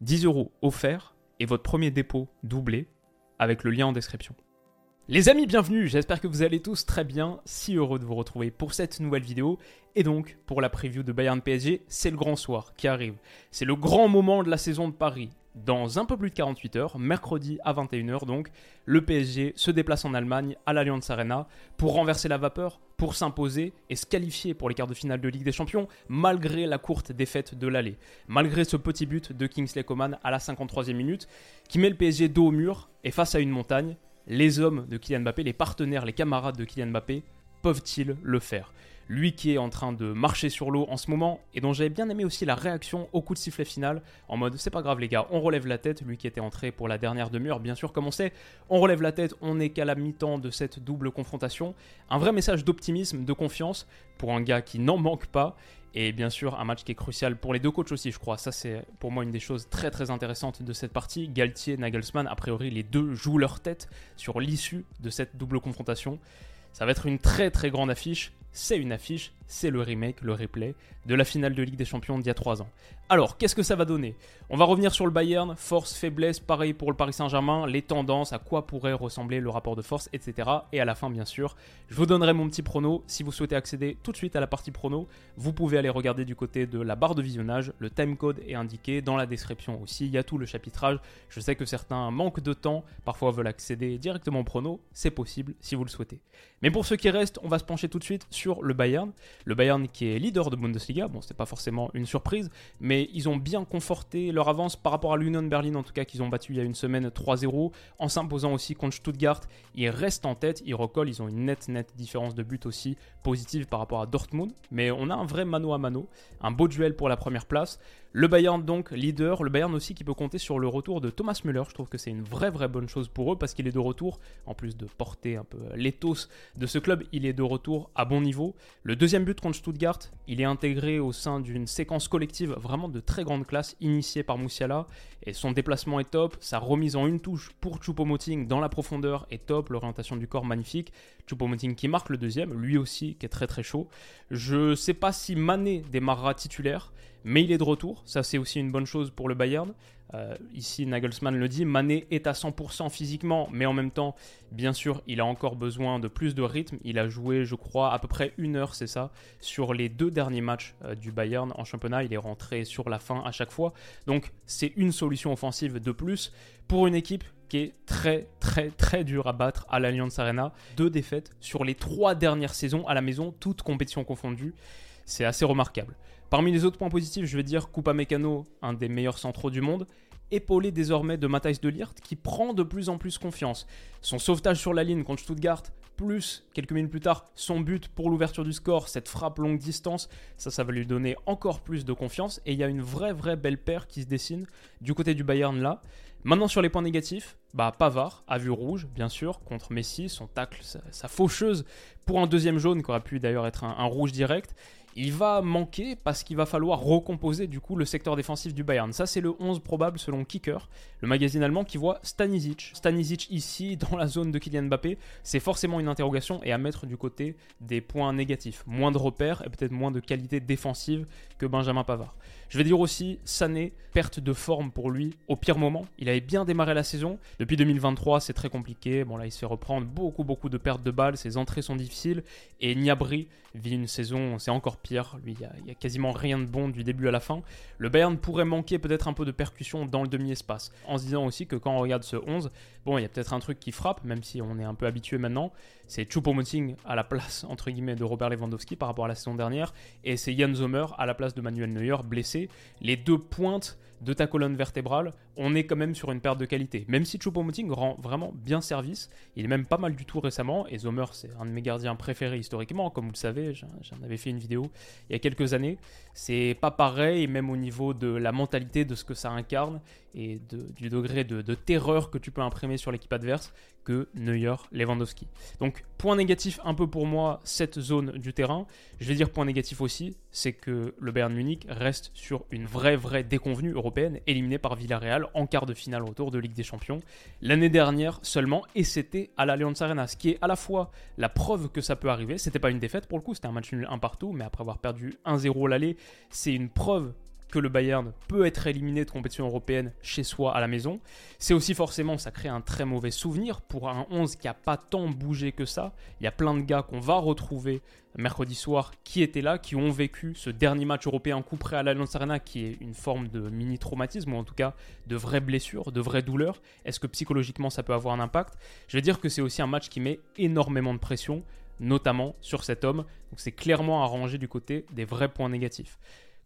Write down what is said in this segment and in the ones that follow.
10 euros offerts et votre premier dépôt doublé avec le lien en description. Les amis, bienvenue, j'espère que vous allez tous très bien, si heureux de vous retrouver pour cette nouvelle vidéo et donc pour la preview de Bayern PSG, c'est le grand soir qui arrive. C'est le grand moment de la saison de Paris. Dans un peu plus de 48 heures, mercredi à 21h donc, le PSG se déplace en Allemagne à l'Allianz Arena pour renverser la vapeur, pour s'imposer et se qualifier pour les quarts de finale de Ligue des Champions malgré la courte défaite de l'aller. Malgré ce petit but de Kingsley Coman à la 53e minute qui met le PSG dos au mur et face à une montagne, les hommes de Kylian Mbappé, les partenaires, les camarades de Kylian Mbappé, peuvent-ils le faire? Lui qui est en train de marcher sur l'eau en ce moment et dont j'avais bien aimé aussi la réaction au coup de sifflet final en mode c'est pas grave les gars, on relève la tête, lui qui était entré pour la dernière demi-heure, bien sûr comme on sait, on relève la tête, on n'est qu'à la mi-temps de cette double confrontation, un vrai message d'optimisme, de confiance pour un gars qui n'en manque pas et bien sûr, un match qui est crucial pour les deux coachs aussi, je crois. Ça, c'est pour moi une des choses très très intéressantes de cette partie. Galtier, Nagelsmann, a priori, les deux jouent leur tête sur l'issue de cette double confrontation. Ça va être une très très grande affiche. C'est une affiche, c'est le remake, le replay de la finale de Ligue des Champions d'il y a 3 ans. Alors, qu'est-ce que ça va donner? On va revenir sur le Bayern, force, faiblesse, pareil pour le Paris Saint-Germain, les tendances, à quoi pourrait ressembler le rapport de force, etc. Et à la fin, bien sûr, je vous donnerai mon petit prono. Si vous souhaitez accéder tout de suite à la partie prono, vous pouvez aller regarder du côté de la barre de visionnage. Le timecode est indiqué dans la description aussi. Il y a tout le chapitrage. Je sais que certains manquent de temps, parfois veulent accéder directement au prono. C'est possible si vous le souhaitez. Mais pour ceux qui restent, on va se pencher tout de suite sur le Bayern. Le Bayern qui est leader de Bundesliga. Bon, c'était pas forcément une surprise, mais ils ont bien conforté leur avance par rapport à l'Union Berlin, en tout cas, qu'ils ont battu il y a une semaine 3-0, en s'imposant aussi contre Stuttgart. Ils restent en tête, ils recollent, ils ont une nette, nette différence de but aussi positive par rapport à Dortmund. Mais on a un vrai mano à mano, un beau duel pour la première place. Le Bayern donc leader, le Bayern aussi qui peut compter sur le retour de Thomas Müller. Je trouve que c'est une vraie vraie bonne chose pour eux parce qu'il est de retour, en plus de porter un peu l'éthos de ce club, il est de retour à bon niveau. Le deuxième but contre Stuttgart, il est intégré au sein d'une séquence collective vraiment de très grande classe initiée par Moussiala et son déplacement est top, sa remise en une touche pour Choupo-Moting dans la profondeur est top, l'orientation du corps magnifique. Choupo-Moting qui marque le deuxième, lui aussi qui est très très chaud. Je sais pas si Mané démarrera titulaire mais il est de retour. Ça, c'est aussi une bonne chose pour le Bayern. Euh, ici, Nagelsmann le dit, Mané est à 100% physiquement, mais en même temps, bien sûr, il a encore besoin de plus de rythme. Il a joué, je crois, à peu près une heure, c'est ça, sur les deux derniers matchs euh, du Bayern en championnat. Il est rentré sur la fin à chaque fois. Donc, c'est une solution offensive de plus pour une équipe qui est très très très dure à battre à l'Allianz Arena. Deux défaites sur les trois dernières saisons à la maison, toutes compétitions confondues. C'est assez remarquable. Parmi les autres points positifs, je vais dire Coupa Mécano, un des meilleurs centraux du monde, épaulé désormais de Matthijs de Liert, qui prend de plus en plus confiance. Son sauvetage sur la ligne contre Stuttgart, plus quelques minutes plus tard, son but pour l'ouverture du score, cette frappe longue distance, ça, ça va lui donner encore plus de confiance. Et il y a une vraie, vraie belle paire qui se dessine du côté du Bayern là. Maintenant sur les points négatifs, bah Pavard a vu rouge, bien sûr, contre Messi, son tacle, sa, faucheuse pour un deuxième jaune qui aurait pu d'ailleurs être un rouge direct il va manquer parce qu'il va falloir recomposer du coup le secteur défensif du Bayern. Ça c'est le 11 probable selon Kicker, le magazine allemand qui voit Stanisic. Stanisic ici dans la zone de Kylian Mbappé, c'est forcément une interrogation et à mettre du côté des points négatifs. Moins de repères et peut-être moins de qualité défensive que Benjamin Pavard. Je vais dire aussi Sané, perte de forme pour lui au pire moment. Il avait bien démarré la saison. Depuis 2023, c'est très compliqué. Bon là, il se fait reprendre beaucoup beaucoup de pertes de balles, ses entrées sont difficiles et Niabri vit une saison, c'est encore pire. Lui, il n'y a, quasiment rien de bon du début à la fin. Le Bayern pourrait manquer peut-être un peu de percussion dans le demi-espace. En se disant aussi que quand on regarde ce 11, bon, il y a peut-être un truc qui frappe, même si on est un peu habitué maintenant. C'est Choupo-Moting à la place, entre guillemets, de Robert Lewandowski par rapport à la saison dernière. Et c'est Jan Sommer à la place de Manuel Neuer, blessé. Les deux pointes de ta colonne vertébrale, on est quand même sur une perte de qualité. Même si Choupo-Moting rend vraiment bien service, il est même pas mal du tout récemment, et Zomer c'est un de mes gardiens préférés historiquement, comme vous le savez, j'en avais fait une vidéo il y a quelques années. C'est pas pareil, même au niveau de la mentalité, de ce que ça incarne et du degré de, terreur que tu peux imprimer sur l'équipe adverse que Neuer, Lewandowski. Donc, point négatif un peu pour moi, cette zone du terrain. Je vais dire point négatif aussi, c'est que le Bayern Munich reste sur une vraie, vraie déconvenue éliminé par Villarreal en quart de finale autour de Ligue des Champions. L'année dernière seulement, et c'était à l'Allianz Arena, ce qui est à la fois la preuve que ça peut arriver. C'était pas une défaite pour le coup, c'était un match nul un partout, mais après avoir perdu 1-0 l'aller, c'est une preuve que le Bayern peut être éliminé de compétition européenne chez soi à la maison. C'est aussi forcément, ça crée un très mauvais souvenir pour un 11 qui n'a pas tant bougé que ça. Il y a plein de gars qu'on va retrouver mercredi soir qui étaient là, qui ont vécu ce dernier match européen coup près à l'Allianz Arena qui est une forme de mini-traumatisme ou en tout cas de vraies blessures, de vraies douleurs. Est-ce que psychologiquement ça peut avoir un impact? Je vais dire que c'est aussi un match qui met énormément de pression notamment sur cet homme. Donc c'est clairement arrangé du côté des vrais points négatifs.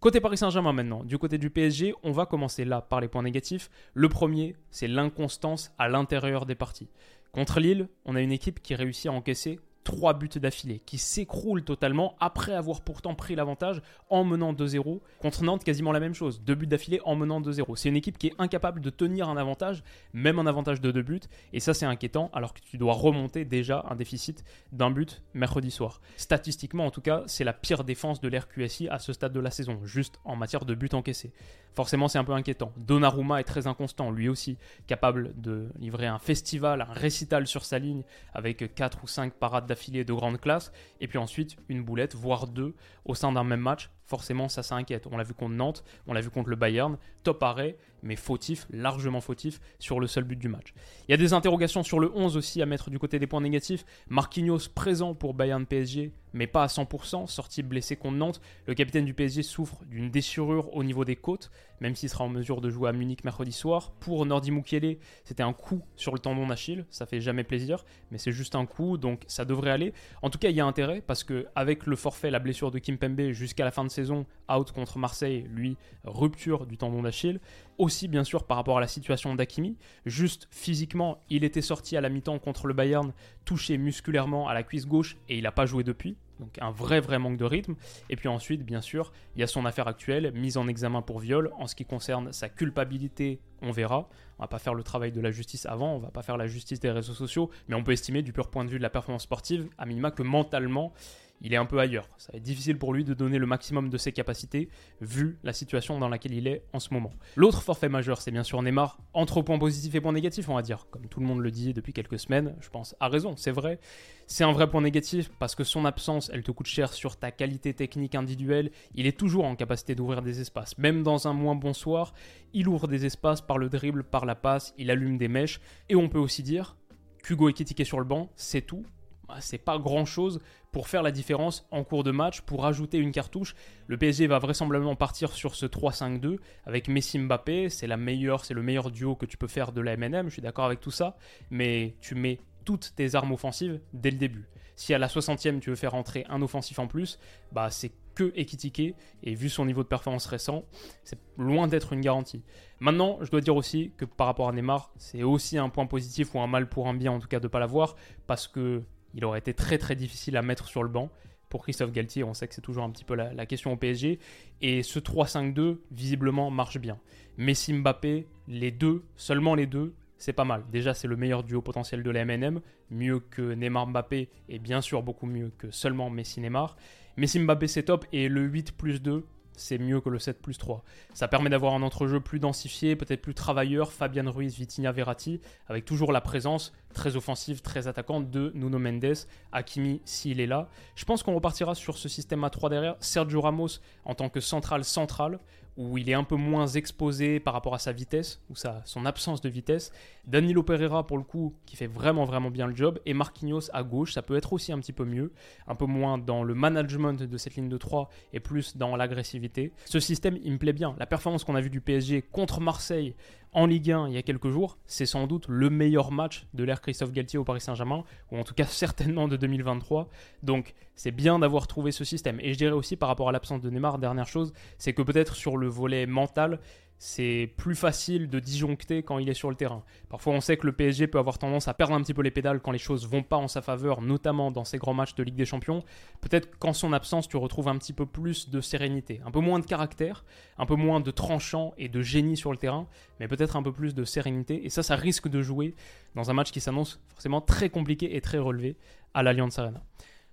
Côté Paris Saint-Germain maintenant, du côté du PSG, on va commencer là par les points négatifs. Le premier, c'est l'inconstance à l'intérieur des parties. Contre Lille, on a une équipe qui réussit à encaisser trois buts d'affilée, qui s'écroule totalement après avoir pourtant pris l'avantage en menant 2-0. Contre Nantes, quasiment la même chose, deux buts d'affilée en menant 2-0. C'est une équipe qui est incapable de tenir un avantage, même un avantage de deux buts, et ça c'est inquiétant alors que tu dois remonter déjà un déficit d'un but mercredi soir. Statistiquement en tout cas, c'est la pire défense de l'RQSI à ce stade de la saison, juste en matière de buts encaissés. Forcément c'est un peu inquiétant. Donnarumma est très inconstant, lui aussi, capable de livrer un festival, un récital sur sa ligne avec 4 ou 5 parades d'affilée de grande classe, et puis ensuite une boulette, voire deux, au sein d'un même match. Forcément, ça, ça inquiète. On l'a vu contre Nantes, on l'a vu contre le Bayern, top arrêt, mais fautif, largement fautif, sur le seul but du match. Il y a des interrogations sur le 11 aussi à mettre du côté des points négatifs. Marquinhos présent pour Bayern PSG, mais pas à 100%, sorti blessé contre Nantes. Le capitaine du PSG souffre d'une déchirure au niveau des côtes, même s'il sera en mesure de jouer à Munich mercredi soir. Pour Nordi Mukiele, c'était un coup sur le tendon d'Achille, ça fait jamais plaisir, mais c'est juste un coup, donc ça devrait aller. En tout cas, il y a intérêt, parce que avec le forfait, la blessure de Kim Pembe jusqu'à la fin de saison, out contre Marseille, lui, rupture du tendon d'Achille. Aussi, bien sûr, par rapport à la situation d'Akimi, juste physiquement, il était sorti à la mi-temps contre le Bayern, touché musculairement à la cuisse gauche et il n'a pas joué depuis. Donc un vrai vrai manque de rythme. Et puis ensuite, bien sûr, il y a son affaire actuelle, mise en examen pour viol. En ce qui concerne sa culpabilité, on verra. On va pas faire le travail de la justice avant, on va pas faire la justice des réseaux sociaux, mais on peut estimer du pur point de vue de la performance sportive, à minima que mentalement, il est un peu ailleurs. Ça va être difficile pour lui de donner le maximum de ses capacités vu la situation dans laquelle il est en ce moment. L'autre forfait majeur, c'est bien sûr Neymar, entre points positifs et points négatifs, on va dire. Comme tout le monde le dit depuis quelques semaines, je pense à raison, c'est vrai. C'est un vrai point négatif parce que son absence, elle te coûte cher sur ta qualité technique individuelle. Il est toujours en capacité d'ouvrir des espaces. Même dans un moins bon soir, il ouvre des espaces par le dribble, par la passe, il allume des mèches. Et on peut aussi dire qu'Hugo est sur le banc, c'est tout. Bah, c'est pas grand chose pour faire la différence en cours de match, pour ajouter une cartouche. Le PSG va vraisemblablement partir sur ce 3-5-2 avec Messi Mbappé. C'est la meilleure, c'est le meilleur duo que tu peux faire de la MNM. Je suis d'accord avec tout ça, mais tu mets toutes tes armes offensives dès le début. Si à la 60e tu veux faire entrer un offensif en plus, bah c'est que Ekitike et vu son niveau de performance récent, c'est loin d'être une garantie. Maintenant, je dois dire aussi que par rapport à Neymar, c'est aussi un point positif ou un mal pour un bien en tout cas de ne pas l'avoir parce que il aurait été très très difficile à mettre sur le banc. Pour Christophe Galtier, on sait que c'est toujours un petit peu la, question au PSG. Et ce 3-5-2, visiblement, marche bien. Messi Mbappé, les deux, seulement les deux, c'est pas mal. Déjà, c'est le meilleur duo potentiel de la MNM, mieux que Neymar Mbappé, et bien sûr beaucoup mieux que seulement Messi Neymar. Messi Mbappé, c'est top, et le 8 plus 2, c'est mieux que le 7 plus 3. Ça permet d'avoir un entrejeu plus densifié, peut-être plus travailleur, Fabian Ruiz, Vitinha Verratti, avec toujours la présence très offensive, très attaquante de Nuno Mendes, Hakimi s'il est là. Je pense qu'on repartira sur ce système à 3 derrière. Sergio Ramos en tant que central central, où il est un peu moins exposé par rapport à sa vitesse, ou sa, son absence de vitesse. Danilo Pereira, pour le coup, qui fait vraiment vraiment bien le job. Et Marquinhos à gauche, ça peut être aussi un petit peu mieux. Un peu moins dans le management de cette ligne de 3 et plus dans l'agressivité. Ce système, il me plaît bien. La performance qu'on a vue du PSG contre Marseille en Ligue 1 il y a quelques jours, c'est sans doute le meilleur match de l'ère Christophe Galtier au Paris Saint-Germain, ou en tout cas certainement de 2023. Donc c'est bien d'avoir trouvé ce système. Et je dirais aussi par rapport à l'absence de Neymar, dernière chose, c'est que peut-être sur le volet mental, c'est plus facile de disjoncter quand il est sur le terrain. Parfois, on sait que le PSG peut avoir tendance à perdre un petit peu les pédales quand les choses vont pas en sa faveur, notamment dans ces grands matchs de Ligue des Champions. Peut-être qu'en son absence, tu retrouves un petit peu plus de sérénité, un peu moins de caractère, un peu moins de tranchant et de génie sur le terrain, mais peut-être un peu plus de sérénité. Et ça, ça risque de jouer dans un match qui s'annonce forcément très compliqué et très relevé à l'Alliance Arena.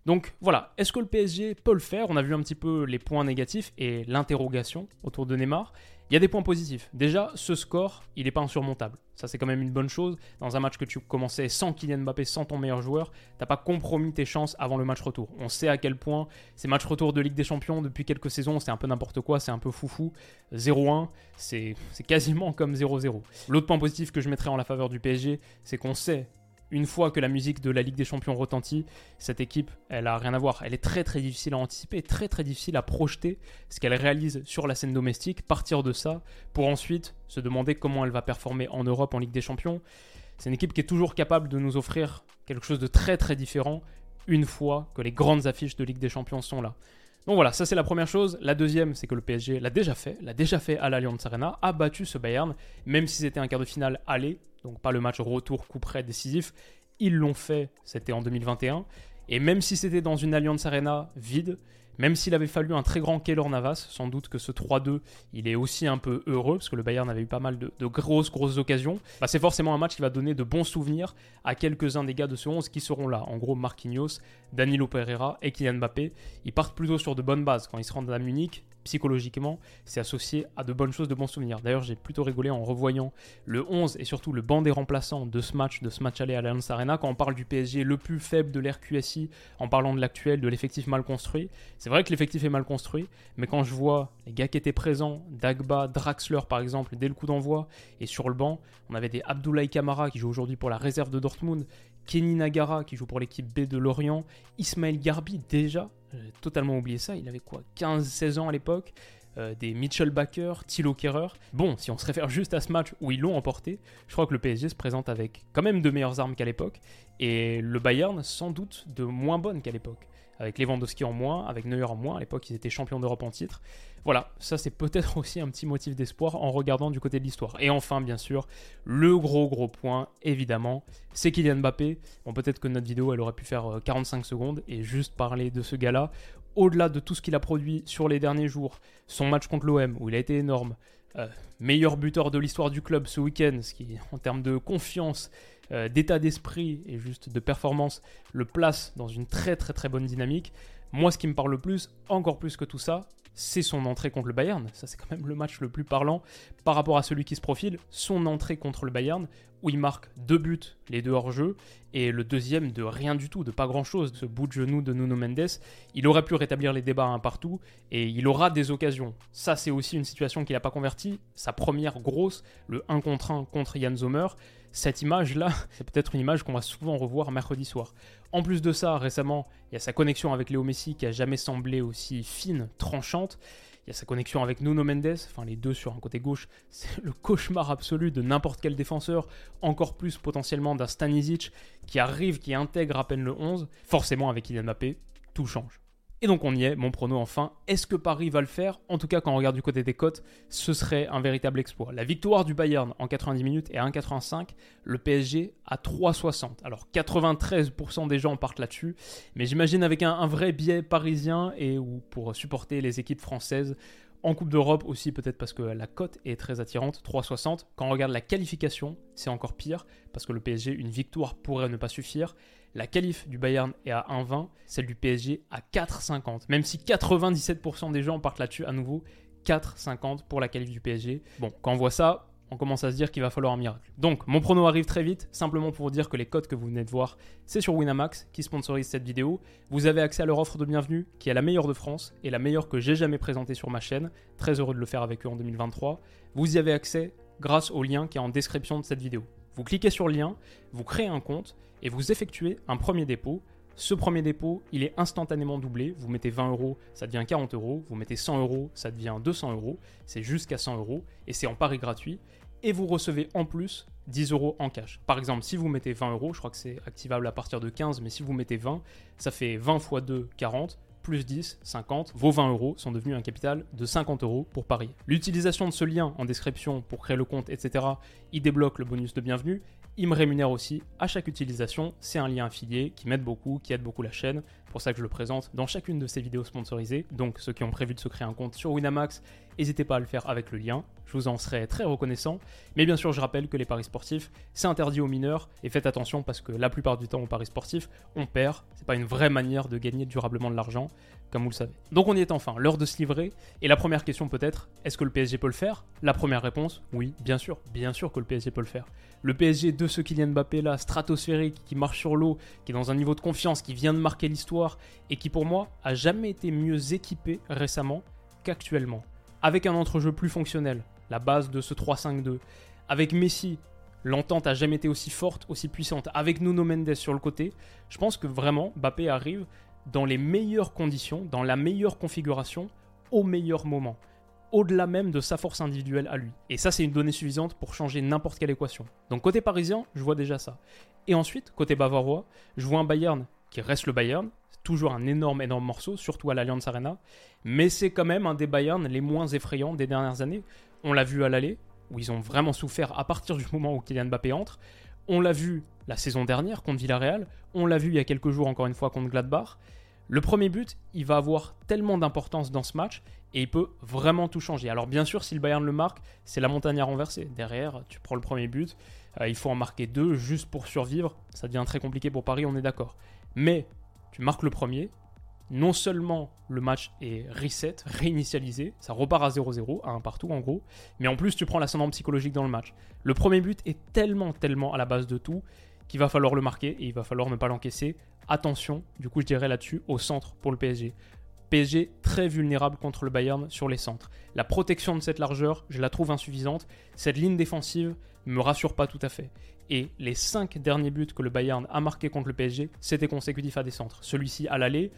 Donc voilà, est-ce que le PSG peut le faire? On a vu un petit peu les points négatifs et l'interrogation autour de Neymar. Il y a des points positifs. Déjà, ce score, il n'est pas insurmontable. Ça, c'est quand même une bonne chose. Dans un match que tu commençais sans Kylian Mbappé, sans ton meilleur joueur, t'as pas compromis tes chances avant le match retour. On sait à quel point ces matchs retour de Ligue des Champions depuis quelques saisons, c'est un peu n'importe quoi, c'est un peu foufou. 0-1, c'est quasiment comme 0-0. L'autre point positif que je mettrais en la faveur du PSG, c'est qu'on sait une fois que la musique de la Ligue des Champions retentit, cette équipe, elle a rien à voir. Elle est très très difficile à anticiper, très très difficile à projeter ce qu'elle réalise sur la scène domestique, partir de ça, pour ensuite se demander comment elle va performer en Europe en Ligue des Champions. C'est une équipe qui est toujours capable de nous offrir quelque chose de très très différent une fois que les grandes affiches de Ligue des Champions sont là. Donc voilà, ça c'est la première chose. La deuxième, c'est que le PSG l'a déjà fait, l'a déjà fait à l'Allianz Arena, a battu ce Bayern, même si c'était un quart de finale aller, donc pas le match retour coup près décisif. Ils l'ont fait, c'était en 2021. Et même si c'était dans une Allianz Arena vide, même s'il avait fallu un très grand Keylor Navas, sans doute que ce 3-2, il est aussi un peu heureux, parce que le Bayern avait eu pas mal de, grosses, grosses occasions. Bah, c'est forcément un match qui va donner de bons souvenirs à quelques-uns des gars de ce 11 qui seront là. En gros, Marquinhos, Danilo Pereira et Kylian Mbappé. Ils partent plutôt sur de bonnes bases quand ils se rendent à Munich psychologiquement, c'est associé à de bonnes choses, de bons souvenirs. D'ailleurs, j'ai plutôt rigolé en revoyant le 11 et surtout le banc des remplaçants de ce match, de ce match aller à l'Allianz Arena, quand on parle du PSG le plus faible de l'RQSI, en parlant de l'actuel, de l'effectif mal construit. C'est vrai que l'effectif est mal construit, mais quand je vois les gars qui étaient présents, Dagba, Draxler par exemple, dès le coup d'envoi, et sur le banc, on avait des Abdoulaye Kamara qui joue aujourd'hui pour la réserve de Dortmund, Kenny Nagara qui joue pour l'équipe B de Lorient, Ismaël Garbi déjà, j'ai totalement oublié ça, il avait quoi 15-16 ans à l'époque. Euh, des Mitchell Baker, Thilo Kerrer. Bon, si on se réfère juste à ce match où ils l'ont emporté, je crois que le PSG se présente avec quand même de meilleures armes qu'à l'époque, et le Bayern sans doute de moins bonnes qu'à l'époque avec Lewandowski en moins, avec Neuer en moins. À l'époque, ils étaient champions d'Europe en titre. Voilà, ça c'est peut-être aussi un petit motif d'espoir en regardant du côté de l'histoire. Et enfin, bien sûr, le gros gros point, évidemment, c'est Kylian Mbappé. Bon, peut-être que notre vidéo, elle aurait pu faire 45 euh, secondes et juste parler de ce gars-là. Au-delà de tout ce qu'il a produit sur les derniers jours, son match contre l'OM, où il a été énorme, euh, meilleur buteur de l'histoire du club ce week-end, ce qui, en termes de confiance, d'état d'esprit et juste de performance le place dans une très très très bonne dynamique. Moi, ce qui me parle le plus, encore plus que tout ça, c'est son entrée contre le Bayern. Ça, c'est quand même le match le plus parlant par rapport à celui qui se profile. Son entrée contre le Bayern, où il marque deux buts, les deux hors jeu, et le deuxième de rien du tout, de pas grand chose, ce bout de genou de Nuno Mendes. Il aurait pu rétablir les débats un partout, et il aura des occasions. Ça, c'est aussi une situation qu'il n'a pas convertie. Sa première grosse, le 1 contre 1 contre Jan Zomer cette image-là, c'est peut-être une image qu'on va souvent revoir mercredi soir. En plus de ça, récemment, il y a sa connexion avec Léo Messi qui a jamais semblé aussi fine, tranchante. Il y a sa connexion avec Nuno Mendes, enfin les deux sur un côté gauche, c'est le cauchemar absolu de n'importe quel défenseur, encore plus potentiellement d'un Stanisic qui arrive, qui intègre à peine le 11. Forcément avec Kylian Mbappé, tout change. Et donc on y est, mon prono enfin. Est-ce que Paris va le faire? En tout cas, quand on regarde du côté des cotes, ce serait un véritable exploit. La victoire du Bayern en 90 minutes est à 1,85, le PSG à 3,60. Alors 93% des gens partent là-dessus, mais j'imagine avec un, un, vrai biais parisien et ou pour supporter les équipes françaises en Coupe d'Europe aussi, peut-être parce que la cote est très attirante, 3,60. Quand on regarde la qualification, c'est encore pire, parce que le PSG, une victoire pourrait ne pas suffire. La qualif du Bayern est à 1,20, celle du PSG à 4,50. Même si 97% des gens partent là-dessus à nouveau, 4,50 pour la qualif du PSG. Bon, quand on voit ça, on commence à se dire qu'il va falloir un miracle. Donc, mon prono arrive très vite, simplement pour vous dire que les codes que vous venez de voir, c'est sur Winamax, qui sponsorise cette vidéo. Vous avez accès à leur offre de bienvenue, qui est la meilleure de France, et la meilleure que j'ai jamais présentée sur ma chaîne. Très heureux de le faire avec eux en 2023. Vous y avez accès grâce au lien qui est en description de cette vidéo. Vous cliquez sur le lien, vous créez un compte, et vous effectuez un premier dépôt. Ce premier dépôt, il est instantanément doublé. Vous mettez 20 euros, ça devient 40 euros. Vous mettez 100 euros, ça devient 200 euros. C'est jusqu'à 100 euros et c'est en pari gratuit et vous recevez en plus 10 euros en cash. Par exemple, si vous mettez 20 euros, je crois que c'est activable à partir de 15, mais si vous mettez 20, ça fait 20 x 2, 40. Plus 10, 50, vos 20 euros sont devenus un capital de 50 euros pour parier. L'utilisation de ce lien en description pour créer le compte, etc., il débloque le bonus de bienvenue il me rémunère aussi à chaque utilisation. C'est un lien affilié qui m'aide beaucoup, qui aide beaucoup la chaîne. Pour ça que je le présente dans chacune de ces vidéos sponsorisées. Donc ceux qui ont prévu de se créer un compte sur Winamax, n'hésitez pas à le faire avec le lien. Je vous en serai très reconnaissant. Mais bien sûr, je rappelle que les paris sportifs, c'est interdit aux mineurs. Et faites attention parce que la plupart du temps, aux paris sportifs, on perd. C'est pas une vraie manière de gagner durablement de l'argent comme vous le savez. Donc on y est enfin, l'heure de se livrer. Et la première question peut-être, est-ce que le PSG peut le faire? La première réponse, oui, bien sûr, bien sûr que le PSG peut le faire. Le PSG de ce Kylian Mbappé là, stratosphérique, qui marche sur l'eau, qui est dans un niveau de confiance, qui vient de marquer l'histoire, et qui pour moi a jamais été mieux équipé récemment qu'actuellement. Avec un entrejeu plus fonctionnel, la base de ce 3-5-2, avec Messi, l'entente a jamais été aussi forte, aussi puissante, avec Nuno Mendes sur le côté, je pense que vraiment Mbappé arrive dans les meilleures conditions, dans la meilleure configuration, au meilleur moment, au-delà même de sa force individuelle à lui. Et ça, c'est une donnée suffisante pour changer n'importe quelle équation. Donc côté parisien, je vois déjà ça. Et ensuite, côté bavarois, je vois un Bayern qui reste le Bayern, toujours un énorme, énorme morceau, surtout à l'Allianz Arena, mais c'est quand même un des Bayern les moins effrayants des dernières années. On l'a vu à l'aller, où ils ont vraiment souffert à partir du moment où Kylian Mbappé entre. On l'a vu la saison dernière contre Villarreal, on l'a vu il y a quelques jours encore une fois contre Gladbach. Le premier but, il va avoir tellement d'importance dans ce match et il peut vraiment tout changer. Alors bien sûr, si le Bayern le marque, c'est la montagne à renverser. Derrière, tu prends le premier but, euh, il faut en marquer deux juste pour survivre. Ça devient très compliqué pour Paris, on est d'accord. Mais tu marques le premier, non seulement le match est reset, réinitialisé, ça repart à 0-0, à un partout en gros, mais en plus tu prends l'ascendant psychologique dans le match. Le premier but est tellement, tellement à la base de tout qu'il va falloir le marquer et il va falloir ne pas l'encaisser attention, du coup je dirais là-dessus, au centre pour le PSG. PSG très vulnérable contre le Bayern sur les centres. La protection de cette largeur, je la trouve insuffisante. Cette ligne défensive me rassure pas tout à fait. Et les 5 derniers buts que le Bayern a marqués contre le PSG, c'était consécutif à des centres. Celui-ci à l'aller,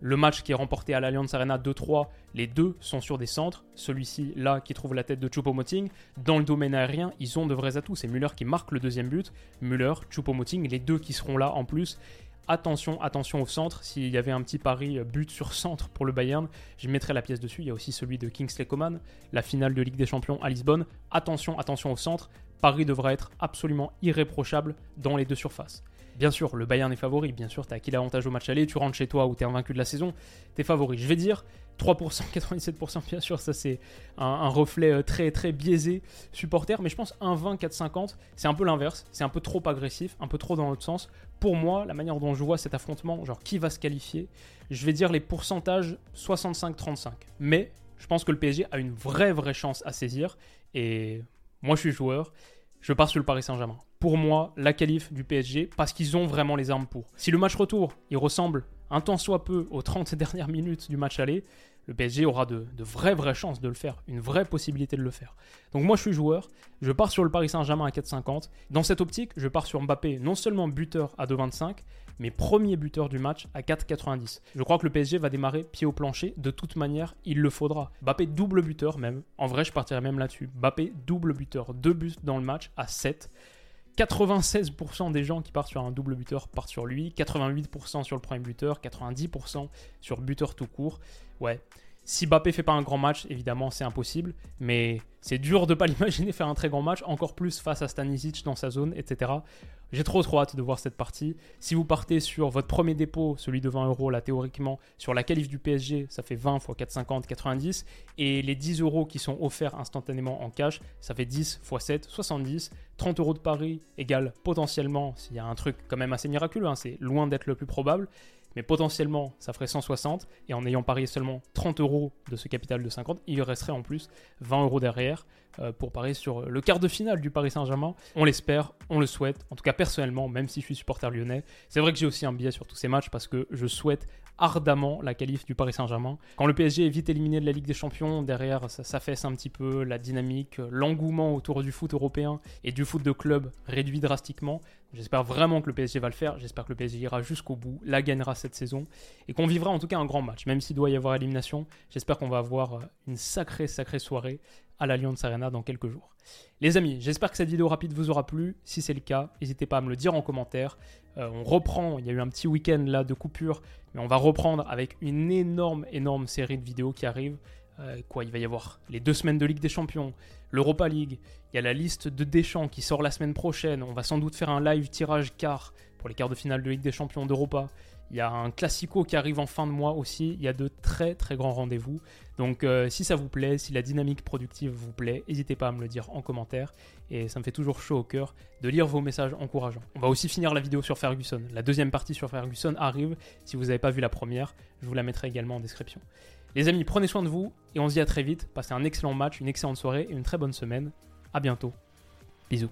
le match qui est remporté à l'Allianz Arena 2-3, les deux sont sur des centres. Celui-ci, là, qui trouve la tête de Choupo-Moting. Dans le domaine aérien, ils ont de vrais atouts. C'est Müller qui marque le deuxième but. Müller, Choupo-Moting, les deux qui seront là en plus. Attention, attention au centre. S'il y avait un petit pari euh, but sur centre pour le Bayern, je mettrais la pièce dessus. Il y a aussi celui de Kingsley Coman, la finale de Ligue des Champions à Lisbonne. Attention, attention au centre. Paris devra être absolument irréprochable dans les deux surfaces. Bien sûr, le Bayern est favori. Bien sûr, tu as acquis l'avantage au match aller. Tu rentres chez toi où tu es invaincu de la saison. Tu es favori. Je vais dire 3%, 97%, bien sûr, ça c'est un, reflet euh, très très biaisé supporter. Mais je pense 1,20, 4,50, c'est un peu l'inverse. C'est un peu trop agressif, un peu trop dans l'autre sens. Pour moi, la manière dont je vois cet affrontement, genre qui va se qualifier, je vais dire les pourcentages 65-35. Mais je pense que le PSG a une vraie vraie chance à saisir. Et moi, je suis joueur. Je pars sur le Paris Saint-Germain. Pour moi, la qualif du PSG, parce qu'ils ont vraiment les armes pour. Si le match retour, il ressemble un temps soit peu aux 30 dernières minutes du match aller, le PSG aura de, vraies, vraies chances de le faire, une vraie possibilité de le faire. Donc moi je suis joueur, je pars sur le Paris Saint-Germain à 4,50. Dans cette optique, je pars sur Mbappé, non seulement buteur à 2,25, mais premier buteur du match à 4,90. Je crois que le PSG va démarrer pied au plancher, de toute manière, il le faudra. Mbappé double buteur même, en vrai je partirais même là-dessus. Mbappé double buteur, deux buts dans le match à 7. 96% des gens qui partent sur un double buteur partent sur lui, 88% sur le premier buteur, 90% sur buteur tout court. Ouais, si Mbappé fait pas un grand match, évidemment, c'est impossible, mais c'est dur de pas l'imaginer faire un très grand match, encore plus face à Stanisic dans sa zone, etc. J'ai trop trop hâte de voir cette partie. Si vous partez sur votre premier dépôt, celui de 20 euros là théoriquement, sur la qualif du PSG, ça fait 20 x 4,50, 90, et les 10 euros qui sont offerts instantanément en cash, ça fait 10 x 7, 70. 30 euros de pari égale potentiellement, s'il y a un truc quand même assez miraculeux, hein, c'est loin d'être le plus probable, mais potentiellement ça ferait 160 et en ayant parié seulement 30 euros de ce capital de 50, il resterait en plus 20 euros derrière euh, pour parier sur le quart de finale du Paris Saint-Germain. On l'espère, on le souhaite, en tout cas personnellement, même si je suis supporter lyonnais. C'est vrai que j'ai aussi un billet sur tous ces matchs parce que je souhaite ardemment la qualif du Paris Saint-Germain. Quand le PSG est vite éliminé de la Ligue des Champions, derrière ça s'affaisse un petit peu, la dynamique, l'engouement autour du foot européen et du foot de club réduit drastiquement. J'espère vraiment que le PSG va le faire, j'espère que le PSG ira jusqu'au bout, la gagnera cette saison et qu'on vivra en tout cas un grand match, même s'il doit y avoir élimination. J'espère qu'on va avoir une sacrée, sacrée soirée à l'Alliance Arena dans quelques jours. Les amis, j'espère que cette vidéo rapide vous aura plu. Si c'est le cas, n'hésitez pas à me le dire en commentaire. Euh, on reprend, il y a eu un petit week-end là de coupure, mais on va reprendre avec une énorme, énorme série de vidéos qui arrivent. Euh, quoi, il va y avoir les deux semaines de Ligue des Champions, l'Europa League, il y a la liste de Deschamps qui sort la semaine prochaine. On va sans doute faire un live tirage quart pour les quarts de finale de Ligue des Champions d'Europa. Il y a un classico qui arrive en fin de mois aussi. Il y a de très très grands rendez-vous. Donc euh, si ça vous plaît, si la dynamique productive vous plaît, n'hésitez pas à me le dire en commentaire. Et ça me fait toujours chaud au cœur de lire vos messages encourageants. On va aussi finir la vidéo sur Ferguson. La deuxième partie sur Ferguson arrive. Si vous n'avez pas vu la première, je vous la mettrai également en description. Les amis, prenez soin de vous et on se dit à très vite. Passez un excellent match, une excellente soirée et une très bonne semaine. A bientôt. Bisous.